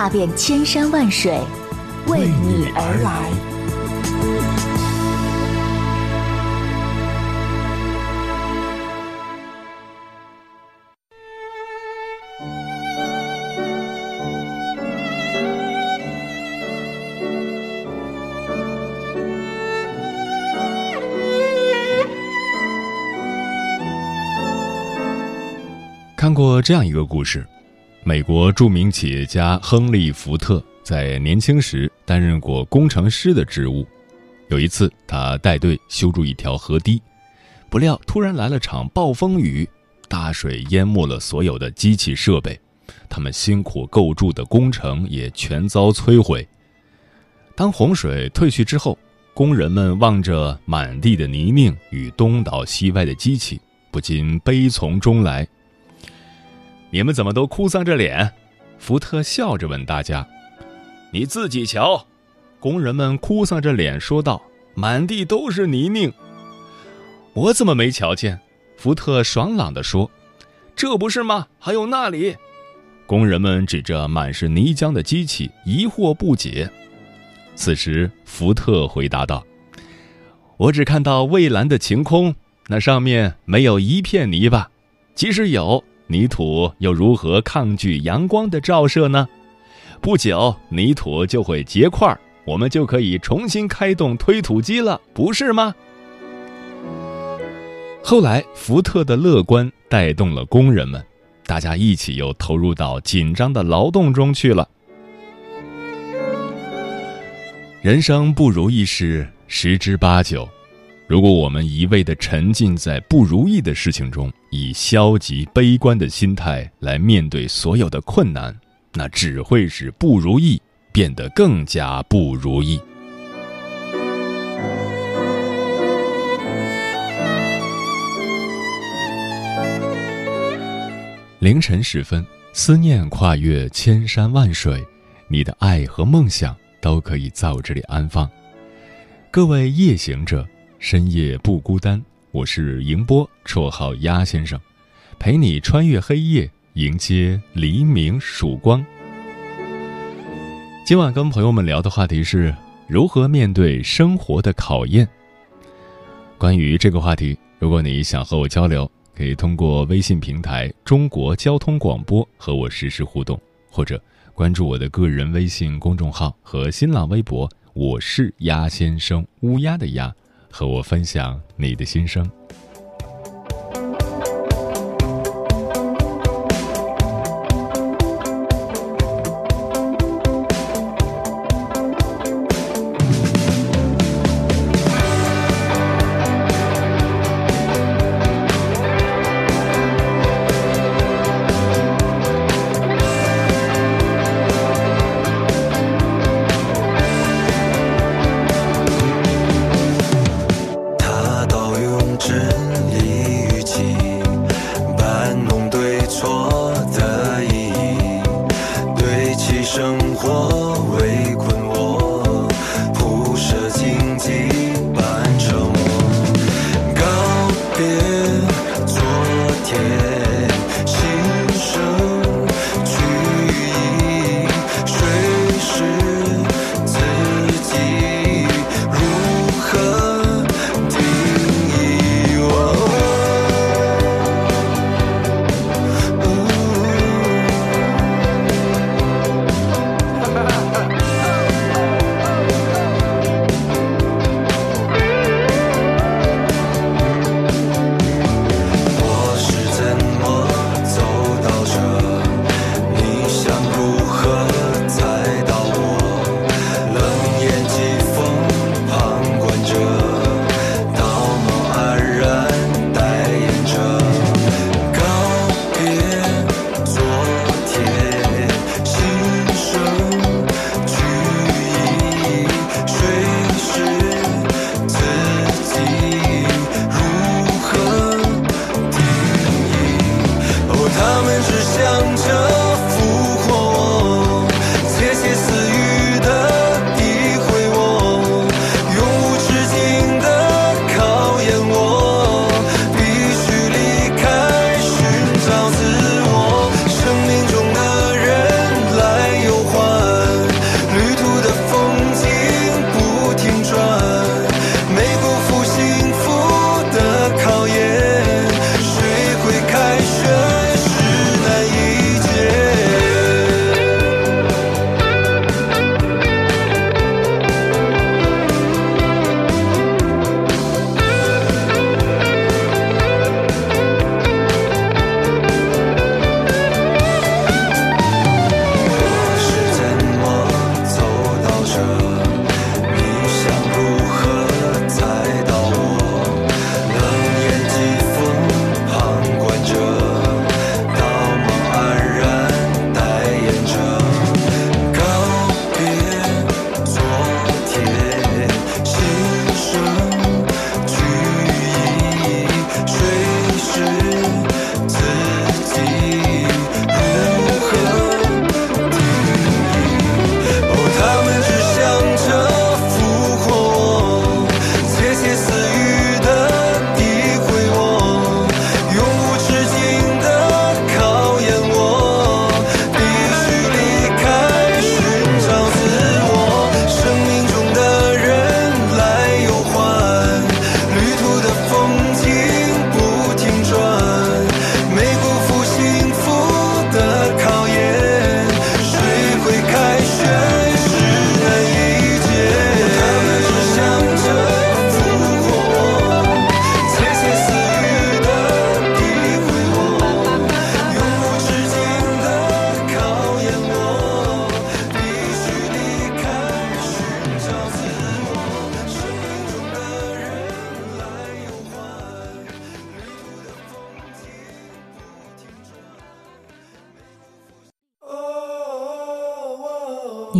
踏遍千山万水，为你而来。看过这样一个故事：美国著名企业家亨利·福特在年轻时担任过工程师的职务。有一次，他带队修筑一条河堤，不料突然来了场暴风雨，大水淹没了所有的机器设备，他们辛苦构筑的工程也全遭摧毁。当洪水退去之后，工人们望着满地的泥泞与东倒西歪的机器，不禁悲从中来。你们怎么都哭丧着脸？福特笑着问大家：“你自己瞧。”工人们哭丧着脸说道：“满地都是泥泞。”我怎么没瞧见？福特爽朗地说：“这不是吗？还有那里。”工人们指着满是泥浆的机器，疑惑不解。此时，福特回答道：“我只看到蔚蓝的晴空，那上面没有一片泥巴，即使有。”泥土又如何抗拒阳光的照射呢？不久，泥土就会结块，我们就可以重新开动推土机了，不是吗？后来，福特的乐观带动了工人们，大家一起又投入到紧张的劳动中去了。人生不如意事十之八九。如果我们一味地沉浸在不如意的事情中，以消极悲观的心态来面对所有的困难，那只会使不如意变得更加不如意。凌晨时分，思念跨越千山万水，你的爱和梦想都可以在我这里安放。各位夜行者。深夜不孤单，我是迎波，绰号鸭先生，陪你穿越黑夜，迎接黎明曙光。今晚跟朋友们聊的话题是如何面对生活的考验。关于这个话题，如果你想和我交流，可以通过微信平台“中国交通广播”和我实时互动，或者关注我的个人微信公众号和新浪微博，我是鸭先生，乌鸦的鸭。和我分享你的心声。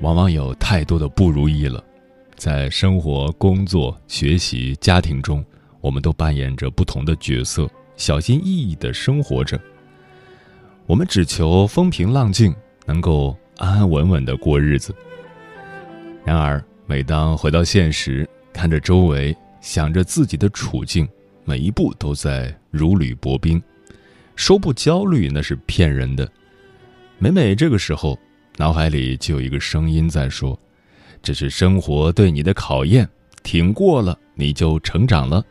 往往有太多的不如意了。在生活、工作、学习、家庭中，我们都扮演着不同的角色，小心翼翼的生活着。我们只求风平浪静，能够安安稳稳的过日子。然而，每当回到现实，看着周围，想着自己的处境，每一步都在如履薄冰。说不焦虑那是骗人的。每每这个时候。脑海里就有一个声音在说：“这是生活对你的考验，挺过了，你就成长了。”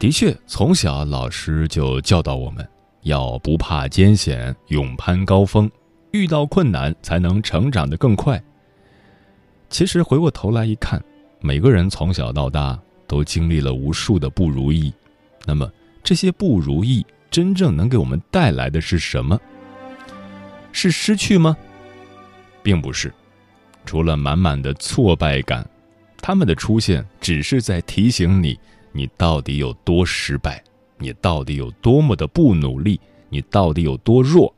的确，从小老师就教导我们要不怕艰险，勇攀高峰，遇到困难才能成长得更快。其实回过头来一看，每个人从小到大都经历了无数的不如意，那么这些不如意真正能给我们带来的是什么？是失去吗？并不是，除了满满的挫败感，他们的出现只是在提醒你，你到底有多失败，你到底有多么的不努力，你到底有多弱。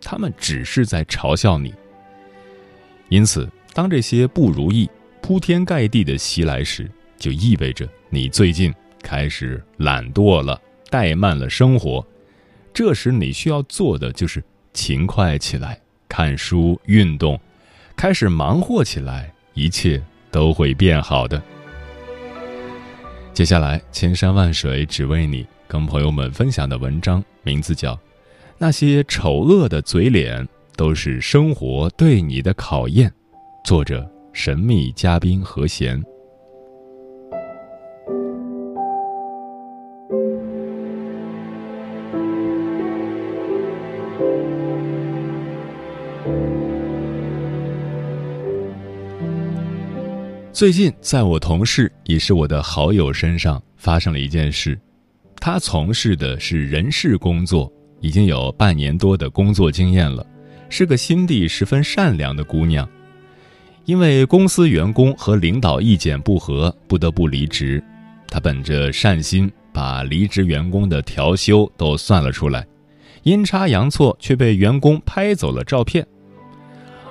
他们只是在嘲笑你。因此，当这些不如意铺天盖地的袭来时，就意味着你最近开始懒惰了，怠慢了生活。这时，你需要做的就是。勤快起来，看书、运动，开始忙活起来，一切都会变好的。接下来，千山万水只为你，跟朋友们分享的文章名字叫《那些丑恶的嘴脸都是生活对你的考验》，作者神秘嘉宾何贤。最近，在我同事也是我的好友身上发生了一件事。他从事的是人事工作，已经有半年多的工作经验了，是个心地十分善良的姑娘。因为公司员工和领导意见不合，不得不离职。她本着善心，把离职员工的调休都算了出来，阴差阳错却被员工拍走了照片。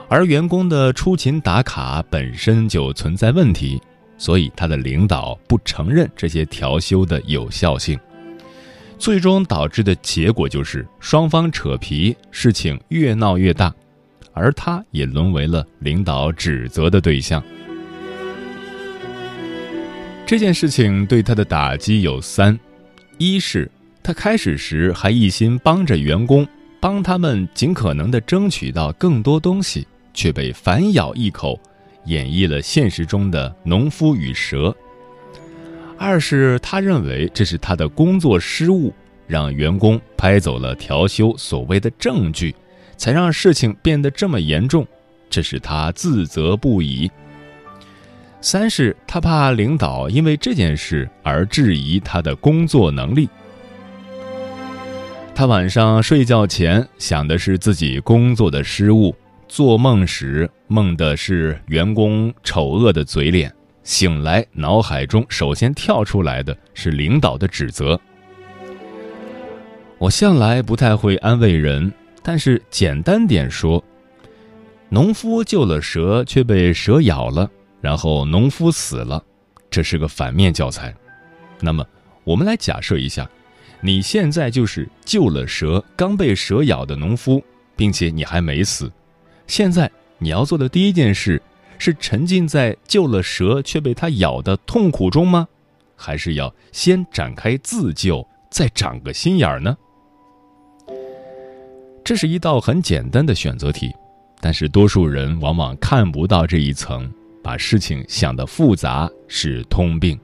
而员工的出勤打卡本身就存在问题，所以他的领导不承认这些调休的有效性，最终导致的结果就是双方扯皮，事情越闹越大，而他也沦为了领导指责的对象。这件事情对他的打击有三：一是他开始时还一心帮着员工，帮他们尽可能的争取到更多东西。却被反咬一口，演绎了现实中的农夫与蛇。二是他认为这是他的工作失误，让员工拍走了调休所谓的证据，才让事情变得这么严重，这是他自责不已。三是他怕领导因为这件事而质疑他的工作能力。他晚上睡觉前想的是自己工作的失误。做梦时梦的是员工丑恶的嘴脸，醒来脑海中首先跳出来的是领导的指责。我向来不太会安慰人，但是简单点说，农夫救了蛇却被蛇咬了，然后农夫死了，这是个反面教材。那么我们来假设一下，你现在就是救了蛇刚被蛇咬的农夫，并且你还没死。现在你要做的第一件事，是沉浸在救了蛇却被它咬的痛苦中吗？还是要先展开自救，再长个心眼儿呢？这是一道很简单的选择题，但是多数人往往看不到这一层，把事情想得复杂是通病。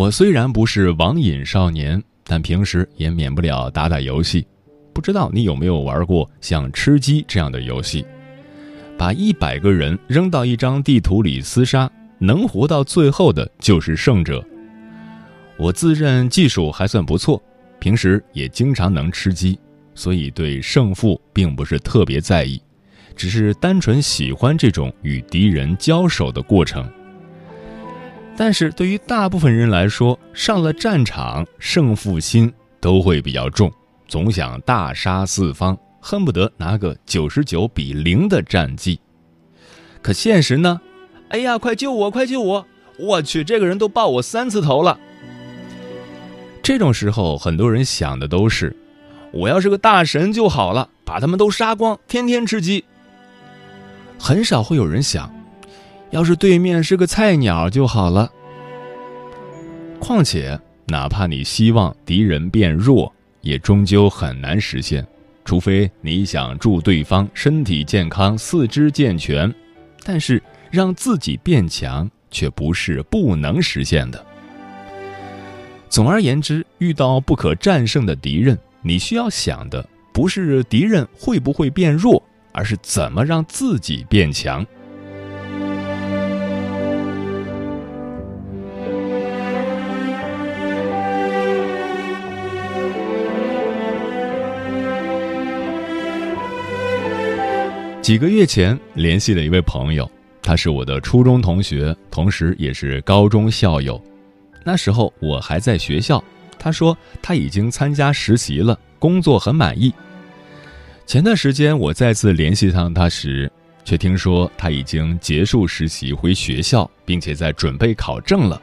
我虽然不是网瘾少年，但平时也免不了打打游戏。不知道你有没有玩过像吃鸡这样的游戏？把一百个人扔到一张地图里厮杀，能活到最后的就是胜者。我自认技术还算不错，平时也经常能吃鸡，所以对胜负并不是特别在意，只是单纯喜欢这种与敌人交手的过程。但是对于大部分人来说，上了战场，胜负心都会比较重，总想大杀四方，恨不得拿个九十九比零的战绩。可现实呢？哎呀，快救我！快救我！我去，这个人都爆我三次头了。这种时候，很多人想的都是：我要是个大神就好了，把他们都杀光，天天吃鸡。很少会有人想。要是对面是个菜鸟就好了。况且，哪怕你希望敌人变弱，也终究很难实现，除非你想祝对方身体健康、四肢健全。但是，让自己变强却不是不能实现的。总而言之，遇到不可战胜的敌人，你需要想的不是敌人会不会变弱，而是怎么让自己变强。几个月前联系了一位朋友，他是我的初中同学，同时也是高中校友。那时候我还在学校，他说他已经参加实习了，工作很满意。前段时间我再次联系上他时，却听说他已经结束实习回学校，并且在准备考证了。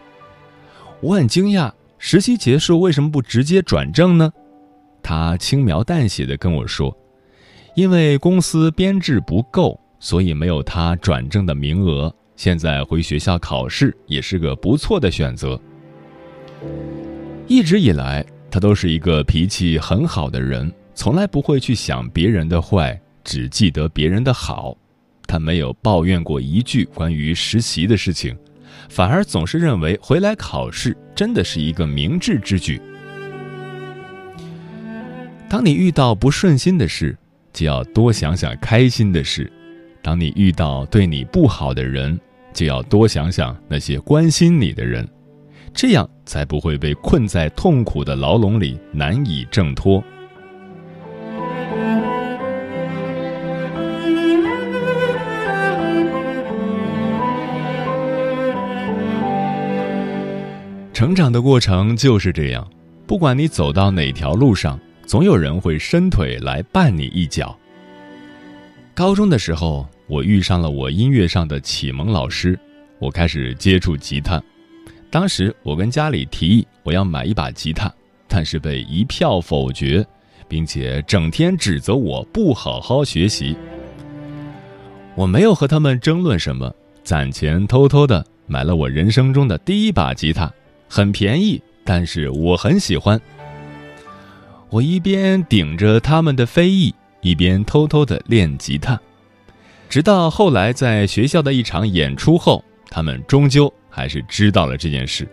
我很惊讶，实习结束为什么不直接转正呢？他轻描淡写的跟我说。因为公司编制不够，所以没有他转正的名额。现在回学校考试也是个不错的选择。一直以来，他都是一个脾气很好的人，从来不会去想别人的坏，只记得别人的好。他没有抱怨过一句关于实习的事情，反而总是认为回来考试真的是一个明智之举。当你遇到不顺心的事，就要多想想开心的事，当你遇到对你不好的人，就要多想想那些关心你的人，这样才不会被困在痛苦的牢笼里难以挣脱。成长的过程就是这样，不管你走到哪条路上。总有人会伸腿来绊你一脚。高中的时候，我遇上了我音乐上的启蒙老师，我开始接触吉他。当时我跟家里提议我要买一把吉他，但是被一票否决，并且整天指责我不好好学习。我没有和他们争论什么，攒钱偷偷的买了我人生中的第一把吉他，很便宜，但是我很喜欢。我一边顶着他们的非议，一边偷偷的练吉他，直到后来在学校的一场演出后，他们终究还是知道了这件事。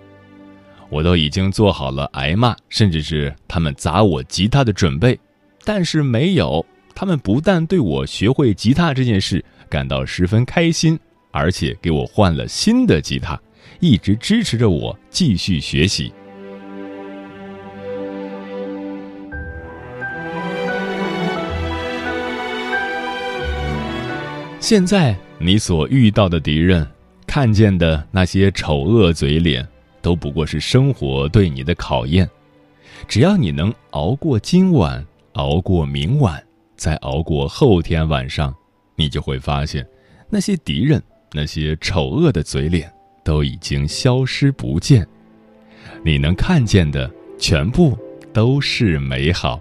我都已经做好了挨骂，甚至是他们砸我吉他的准备，但是没有。他们不但对我学会吉他这件事感到十分开心，而且给我换了新的吉他，一直支持着我继续学习。现在你所遇到的敌人，看见的那些丑恶嘴脸，都不过是生活对你的考验。只要你能熬过今晚，熬过明晚，再熬过后天晚上，你就会发现，那些敌人，那些丑恶的嘴脸，都已经消失不见。你能看见的，全部都是美好。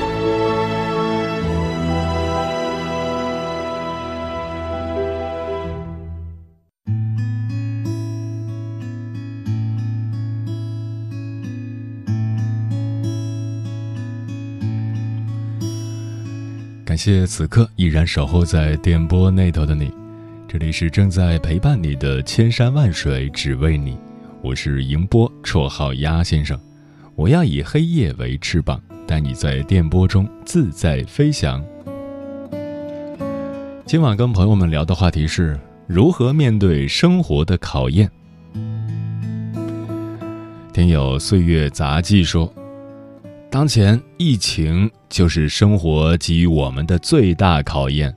谢此刻依然守候在电波那头的你，这里是正在陪伴你的千山万水只为你，我是迎波，绰号鸭先生。我要以黑夜为翅膀，带你在电波中自在飞翔。今晚跟朋友们聊的话题是如何面对生活的考验。听友岁月杂记说。当前疫情就是生活给予我们的最大考验，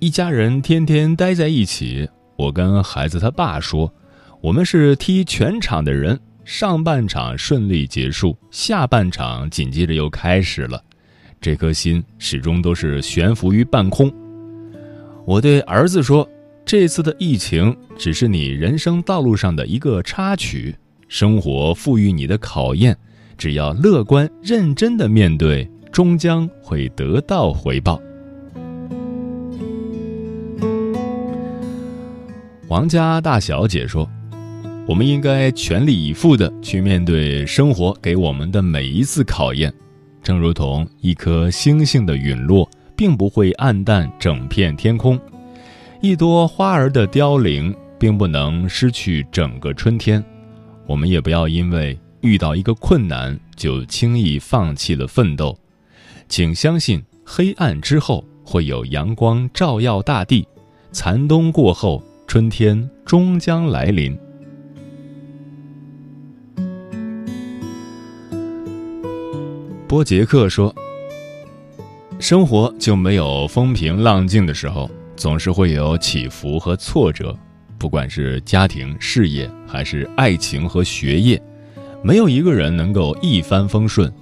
一家人天天待在一起。我跟孩子他爸说：“我们是踢全场的人，上半场顺利结束，下半场紧接着又开始了，这颗心始终都是悬浮于半空。”我对儿子说：“这次的疫情只是你人生道路上的一个插曲，生活赋予你的考验。”只要乐观认真的面对，终将会得到回报。王家大小姐说：“我们应该全力以赴的去面对生活给我们的每一次考验，正如同一颗星星的陨落，并不会暗淡整片天空；一朵花儿的凋零，并不能失去整个春天。我们也不要因为。”遇到一个困难，就轻易放弃了奋斗，请相信黑暗之后会有阳光照耀大地，残冬过后，春天终将来临。波杰克说：“生活就没有风平浪静的时候，总是会有起伏和挫折，不管是家庭、事业，还是爱情和学业。”没有一个人能够一帆风顺，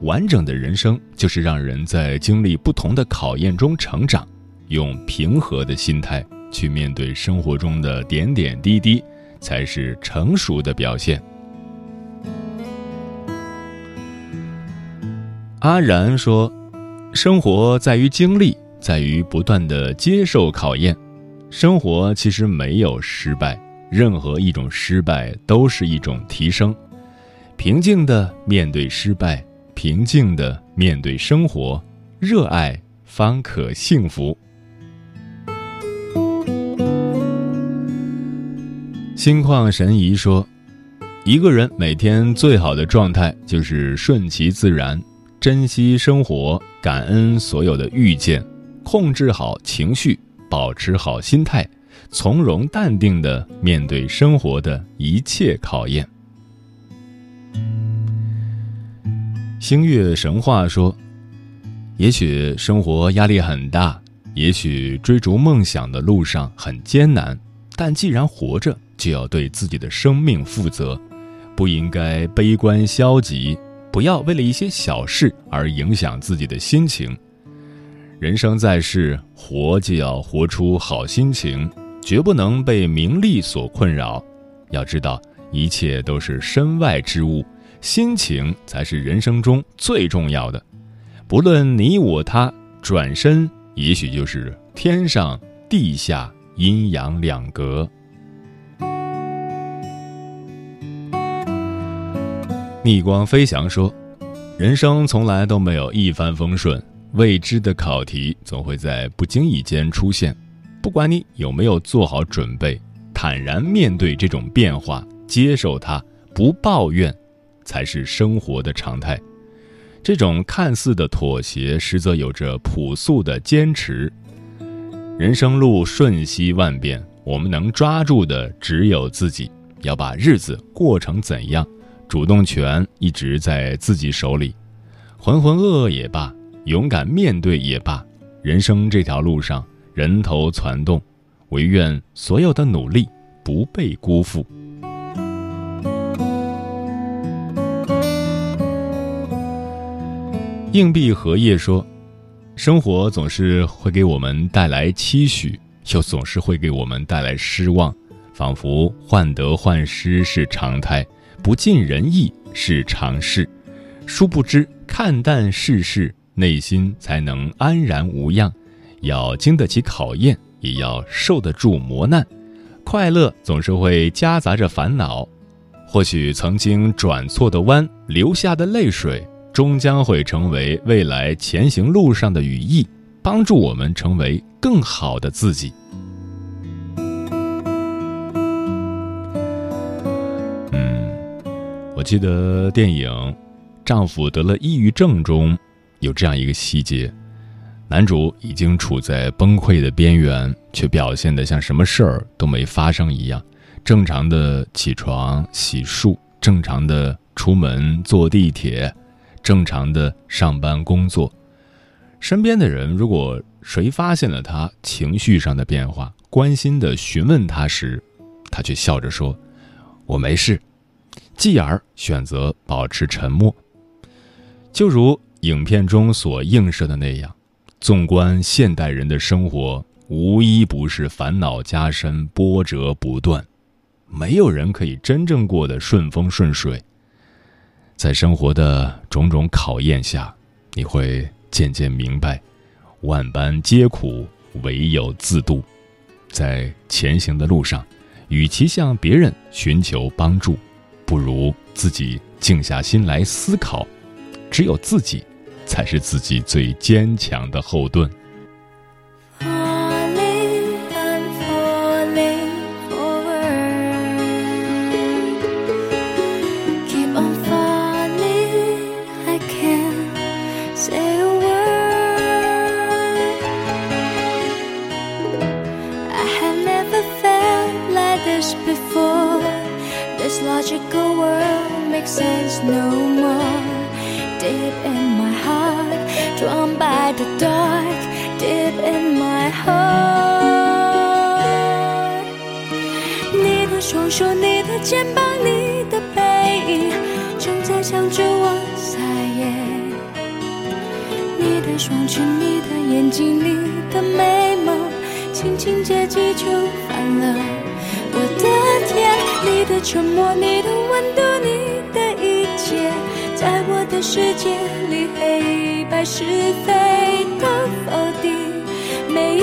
完整的人生就是让人在经历不同的考验中成长，用平和的心态去面对生活中的点点滴滴，才是成熟的表现。阿然说：“生活在于经历，在于不断的接受考验。生活其实没有失败，任何一种失败都是一种提升。”平静的面对失败，平静的面对生活，热爱方可幸福。心旷神怡说：“一个人每天最好的状态就是顺其自然，珍惜生活，感恩所有的遇见，控制好情绪，保持好心态，从容淡定的面对生活的一切考验。”星月神话说：“也许生活压力很大，也许追逐梦想的路上很艰难，但既然活着，就要对自己的生命负责，不应该悲观消极，不要为了一些小事而影响自己的心情。人生在世，活就要活出好心情，绝不能被名利所困扰。要知道，一切都是身外之物。”心情才是人生中最重要的，不论你我他，转身也许就是天上地下阴阳两隔。逆光飞翔说：“人生从来都没有一帆风顺，未知的考题总会在不经意间出现。不管你有没有做好准备，坦然面对这种变化，接受它，不抱怨。”才是生活的常态，这种看似的妥协，实则有着朴素的坚持。人生路瞬息万变，我们能抓住的只有自己。要把日子过成怎样，主动权一直在自己手里。浑浑噩噩也罢，勇敢面对也罢，人生这条路上人头攒动，唯愿所有的努力不被辜负。硬币荷叶说：“生活总是会给我们带来期许，又总是会给我们带来失望，仿佛患得患失是常态，不尽人意是常事。殊不知，看淡世事，内心才能安然无恙。要经得起考验，也要受得住磨难。快乐总是会夹杂着烦恼。”或许曾经转错的弯，流下的泪水，终将会成为未来前行路上的羽翼，帮助我们成为更好的自己。嗯，我记得电影《丈夫得了抑郁症》中有这样一个细节：男主已经处在崩溃的边缘，却表现得像什么事儿都没发生一样。正常的起床、洗漱，正常的出门、坐地铁，正常的上班工作。身边的人如果谁发现了他情绪上的变化，关心的询问他时，他却笑着说：“我没事。”继而选择保持沉默。就如影片中所映射的那样，纵观现代人的生活，无一不是烦恼加深、波折不断。没有人可以真正过得顺风顺水。在生活的种种考验下，你会渐渐明白，万般皆苦，唯有自渡。在前行的路上，与其向别人寻求帮助，不如自己静下心来思考。只有自己，才是自己最坚强的后盾。你的双手，你的肩膀，你的背影正在向着我撒野。你的双唇，你的眼睛，你的眉毛，轻轻接近就烦了我的天。你的沉默，你读，你的一切，在我的世界里，黑白是非都否定，每一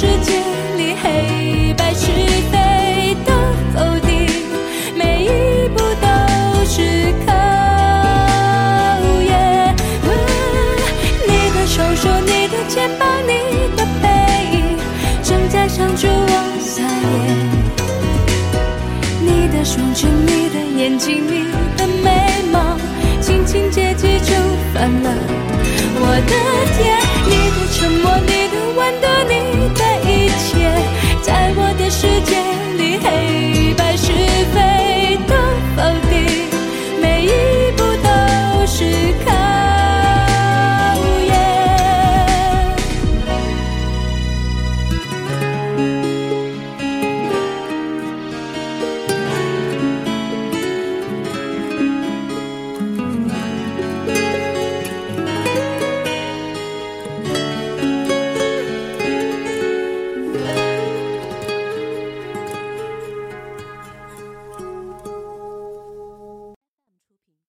世界里，黑白是非的否定，每一步都是考验。你的双手，你的肩膀，你的背影，正在向着我撒野。双唇，你的眼睛，你的眉毛，轻轻接近就烦了我的天。你的沉默，你的温度，你。